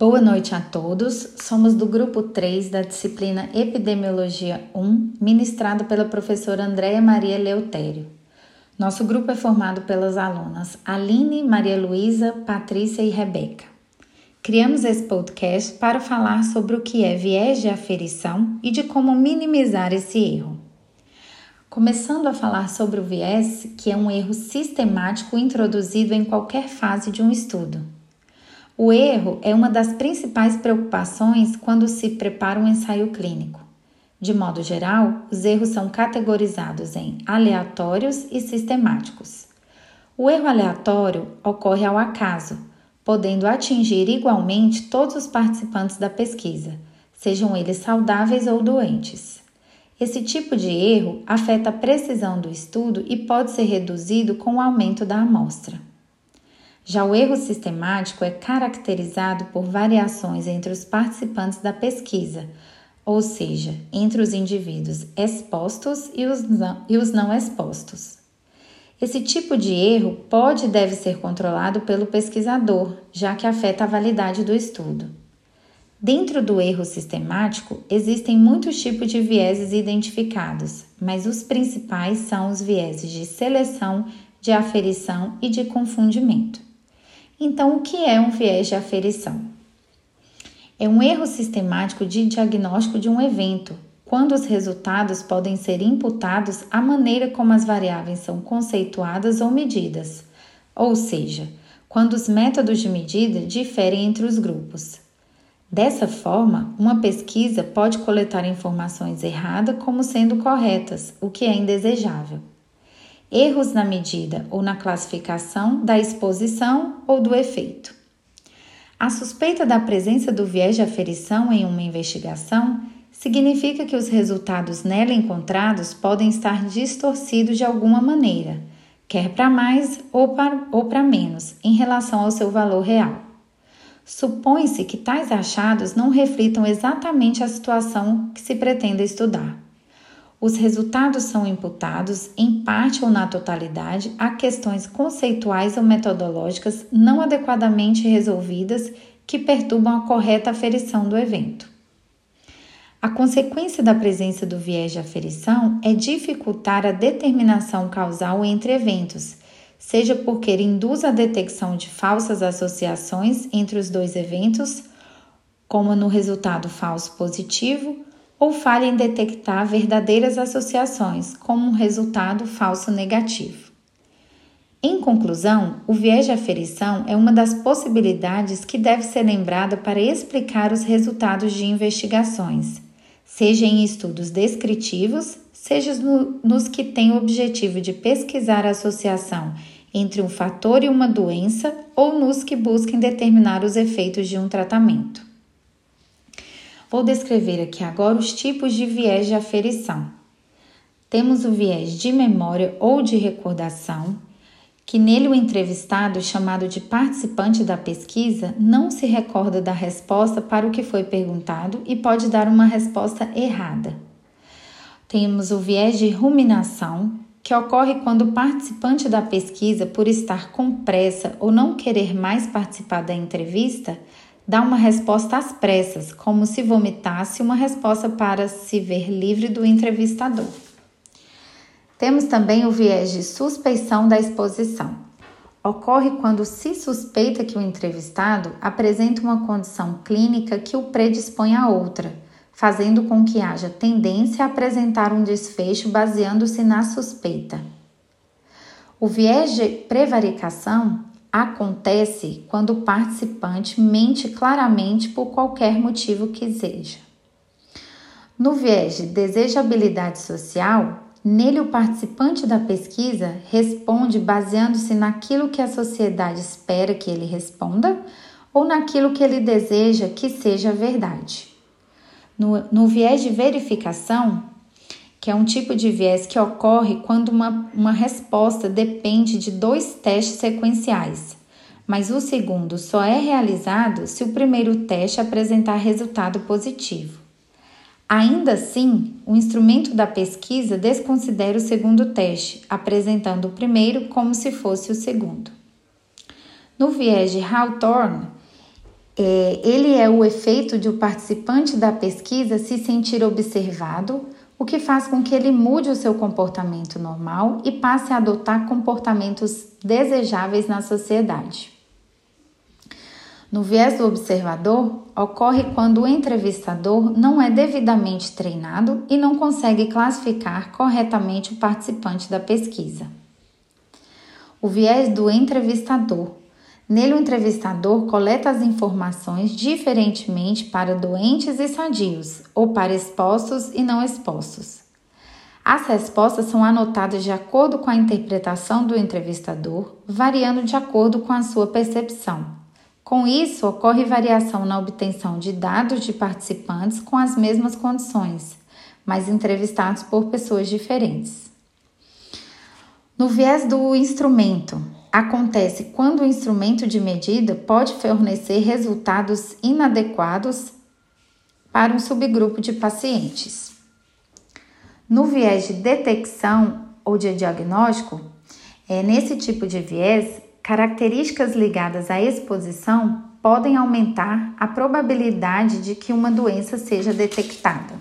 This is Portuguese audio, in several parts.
Boa noite a todos. Somos do grupo 3 da disciplina Epidemiologia 1, ministrado pela professora Andréia Maria Leutério. Nosso grupo é formado pelas alunas Aline, Maria Luísa, Patrícia e Rebeca. Criamos esse podcast para falar sobre o que é viés de aferição e de como minimizar esse erro. Começando a falar sobre o viés, que é um erro sistemático introduzido em qualquer fase de um estudo. O erro é uma das principais preocupações quando se prepara um ensaio clínico. De modo geral, os erros são categorizados em aleatórios e sistemáticos. O erro aleatório ocorre ao acaso, podendo atingir igualmente todos os participantes da pesquisa, sejam eles saudáveis ou doentes. Esse tipo de erro afeta a precisão do estudo e pode ser reduzido com o aumento da amostra. Já o erro sistemático é caracterizado por variações entre os participantes da pesquisa, ou seja, entre os indivíduos expostos e os não, e os não expostos. Esse tipo de erro pode e deve ser controlado pelo pesquisador, já que afeta a validade do estudo. Dentro do erro sistemático, existem muitos tipos de vieses identificados, mas os principais são os vieses de seleção, de aferição e de confundimento. Então, o que é um viés de aferição? É um erro sistemático de diagnóstico de um evento, quando os resultados podem ser imputados à maneira como as variáveis são conceituadas ou medidas, ou seja, quando os métodos de medida diferem entre os grupos. Dessa forma, uma pesquisa pode coletar informações erradas como sendo corretas, o que é indesejável erros na medida ou na classificação da exposição ou do efeito. A suspeita da presença do viés de aferição em uma investigação significa que os resultados nela encontrados podem estar distorcidos de alguma maneira, quer para mais ou para, ou para menos, em relação ao seu valor real. Supõe-se que tais achados não reflitam exatamente a situação que se pretende estudar. Os resultados são imputados, em parte ou na totalidade, a questões conceituais ou metodológicas não adequadamente resolvidas que perturbam a correta aferição do evento. A consequência da presença do viés de aferição é dificultar a determinação causal entre eventos, seja porque induz a detecção de falsas associações entre os dois eventos, como no resultado falso positivo, ou falha em detectar verdadeiras associações, como um resultado falso negativo. Em conclusão, o viés de aferição é uma das possibilidades que deve ser lembrada para explicar os resultados de investigações, seja em estudos descritivos, seja no, nos que têm o objetivo de pesquisar a associação entre um fator e uma doença ou nos que busquem determinar os efeitos de um tratamento. Vou descrever aqui agora os tipos de viés de aferição. Temos o viés de memória ou de recordação, que nele o entrevistado, chamado de participante da pesquisa, não se recorda da resposta para o que foi perguntado e pode dar uma resposta errada. Temos o viés de ruminação, que ocorre quando o participante da pesquisa, por estar com pressa ou não querer mais participar da entrevista, dá uma resposta às pressas, como se vomitasse uma resposta para se ver livre do entrevistador. Temos também o viés de suspeição da exposição. Ocorre quando se suspeita que o entrevistado apresenta uma condição clínica que o predispõe a outra, fazendo com que haja tendência a apresentar um desfecho baseando-se na suspeita. O viés de prevaricação acontece quando o participante mente claramente por qualquer motivo que seja. No viés de desejabilidade social, nele o participante da pesquisa responde baseando-se naquilo que a sociedade espera que ele responda ou naquilo que ele deseja que seja verdade. No, no viés de verificação, que é um tipo de viés que ocorre quando uma, uma resposta depende de dois testes sequenciais, mas o segundo só é realizado se o primeiro teste apresentar resultado positivo. Ainda assim, o instrumento da pesquisa desconsidera o segundo teste, apresentando o primeiro como se fosse o segundo. No viés de Hawthorne, É, ele é o efeito de o participante da pesquisa se sentir observado, o que faz com que ele mude o seu comportamento normal e passe a adotar comportamentos desejáveis na sociedade. No viés do observador, ocorre quando o entrevistador não é devidamente treinado e não consegue classificar corretamente o participante da pesquisa. O viés do entrevistador. Nele, o entrevistador coleta as informações diferentemente para doentes e sadios, ou para expostos e não expostos. As respostas são anotadas de acordo com a interpretação do entrevistador, variando de acordo com a sua percepção. Com isso, ocorre variação na obtenção de dados de participantes com as mesmas condições, mas entrevistados por pessoas diferentes. No viés do instrumento, acontece quando o instrumento de medida pode fornecer resultados inadequados para um subgrupo de pacientes. No viés de detecção ou de diagnóstico, é, nesse tipo de viés, características ligadas à exposição podem aumentar a probabilidade de que uma doença seja detectada.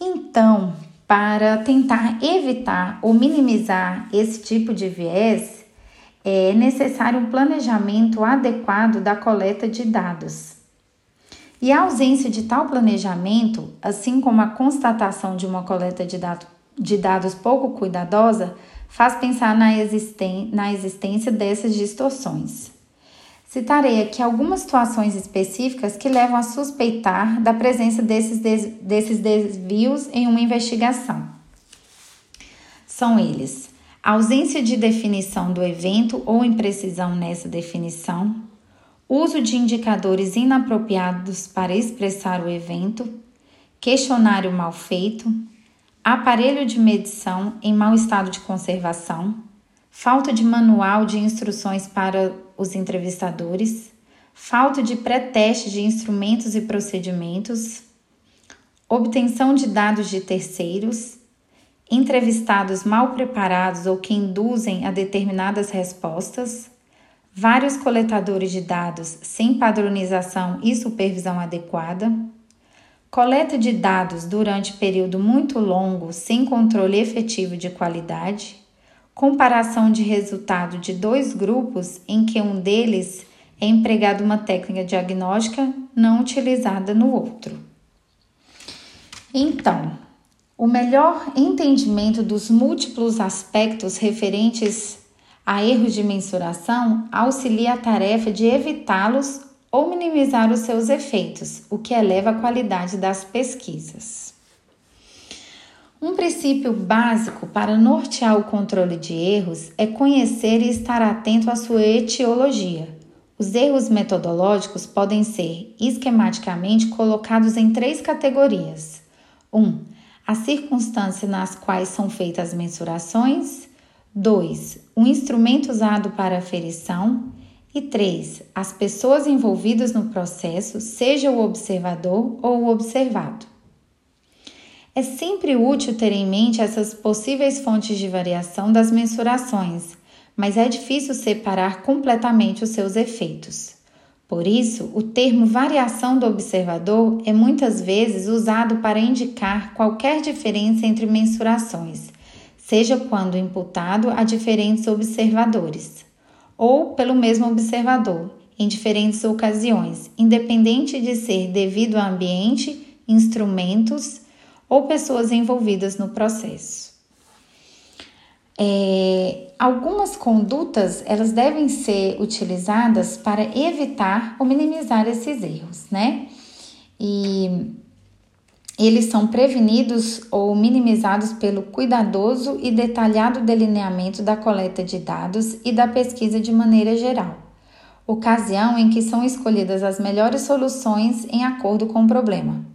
Então, para tentar evitar ou minimizar esse tipo de viés, é necessário um planejamento adequado da coleta de dados. E a ausência de tal planejamento, assim como a constatação de uma coleta de, dado, de dados pouco cuidadosa, faz pensar na, existen na existência dessas distorções. Citarei aqui algumas situações específicas que levam a suspeitar da presença desses, des desses desvios em uma investigação. São eles: ausência de definição do evento ou imprecisão nessa definição, uso de indicadores inapropriados para expressar o evento, questionário mal feito, aparelho de medição em mau estado de conservação, falta de manual de instruções para os entrevistadores, falta de pré-teste de instrumentos e procedimentos, obtenção de dados de terceiros, entrevistados mal preparados ou que induzem a determinadas respostas, vários coletadores de dados sem padronização e supervisão adequada. Coleta de dados durante período muito longo sem controle efetivo de qualidade, comparação de resultado de dois grupos em que um deles é empregado uma técnica diagnóstica não utilizada no outro. Então, o melhor entendimento dos múltiplos aspectos referentes a erros de mensuração auxilia a tarefa de evitá-los ou minimizar os seus efeitos, o que eleva a qualidade das pesquisas. Um princípio básico para nortear o controle de erros é conhecer e estar atento à sua etiologia. Os erros metodológicos podem ser esquematicamente colocados em três categorias: 1. Um, as circunstâncias nas quais são feitas as mensurações. 2. O instrumento usado para a aferição. E três, as pessoas envolvidas no processo, seja o observador ou o observado. É sempre útil ter em mente essas possíveis fontes de variação das mensurações, mas é difícil separar completamente os seus efeitos. Por isso, o termo variação do observador é muitas vezes usado para indicar qualquer diferença entre mensurações, seja quando imputado a diferentes observadores ou pelo mesmo observador, em diferentes ocasiões, independente de ser devido ao ambiente, instrumentos ou pessoas envolvidas no processo. É, algumas condutas elas devem ser utilizadas para evitar ou minimizar esses erros, né? E eles são prevenidos ou minimizados pelo cuidadoso e detalhado delineamento da coleta de dados e da pesquisa de maneira geral, ocasião em que são escolhidas as melhores soluções em acordo com o problema.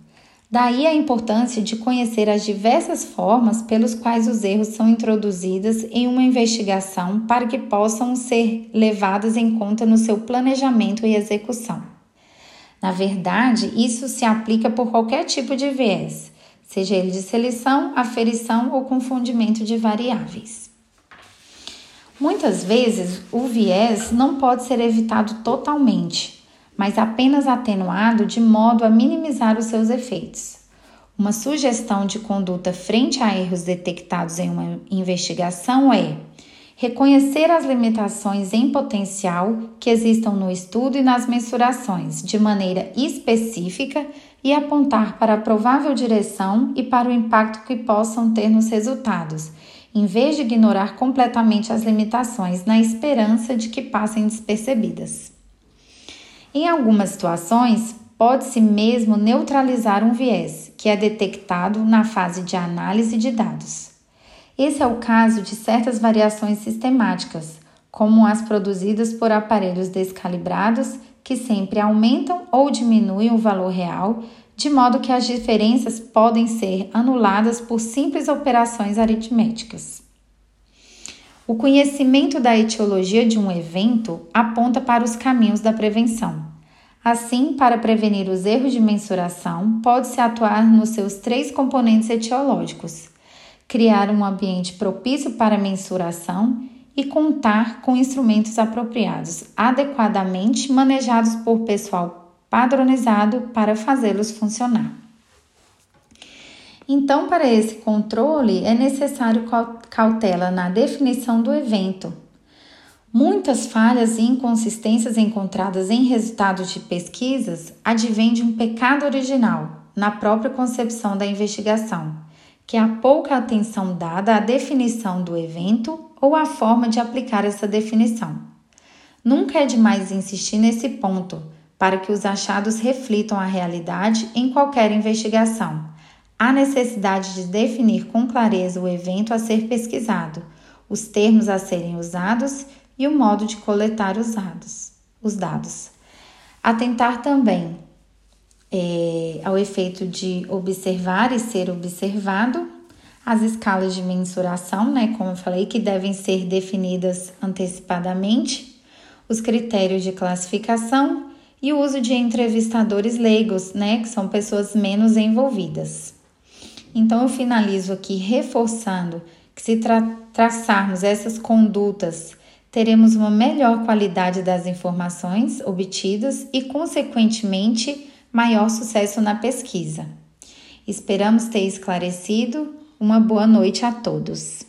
Daí a importância de conhecer as diversas formas pelos quais os erros são introduzidos em uma investigação para que possam ser levados em conta no seu planejamento e execução. Na verdade, isso se aplica por qualquer tipo de viés, seja ele de seleção, aferição ou confundimento de variáveis. Muitas vezes, o viés não pode ser evitado totalmente, mas apenas atenuado de modo a minimizar os seus efeitos. Uma sugestão de conduta frente a erros detectados em uma investigação é reconhecer as limitações em potencial que existam no estudo e nas mensurações de maneira específica e apontar para a provável direção e para o impacto que possam ter nos resultados, em vez de ignorar completamente as limitações na esperança de que passem despercebidas. Em algumas situações, pode-se mesmo neutralizar um viés, que é detectado na fase de análise de dados. Esse é o caso de certas variações sistemáticas, como as produzidas por aparelhos descalibrados, que sempre aumentam ou diminuem o valor real, de modo que as diferenças podem ser anuladas por simples operações aritméticas. O conhecimento da etiologia de um evento aponta para os caminhos da prevenção. Assim, para prevenir os erros de mensuração, pode-se atuar nos seus três componentes etiológicos: criar um ambiente propício para mensuração e contar com instrumentos apropriados, adequadamente manejados por pessoal padronizado para fazê-los funcionar. Então, para esse controle, é necessário cautela na definição do evento. Muitas falhas e inconsistências encontradas em resultados de pesquisas advêm de um pecado original na própria concepção da investigação, que é a pouca atenção dada à definição do evento ou à forma de aplicar essa definição. Nunca é demais insistir nesse ponto para que os achados reflitam a realidade em qualquer investigação Há necessidade de definir com clareza o evento a ser pesquisado, os termos a serem usados e o modo de coletar os dados. Os dados. Atentar também é, ao efeito de observar e ser observado, as escalas de mensuração, né, como eu falei, que devem ser definidas antecipadamente, os critérios de classificação e o uso de entrevistadores leigos, né, que são pessoas menos envolvidas. Então, eu finalizo aqui reforçando que, se tra traçarmos essas condutas, teremos uma melhor qualidade das informações obtidas e, consequentemente, maior sucesso na pesquisa. Esperamos ter esclarecido. Uma boa noite a todos.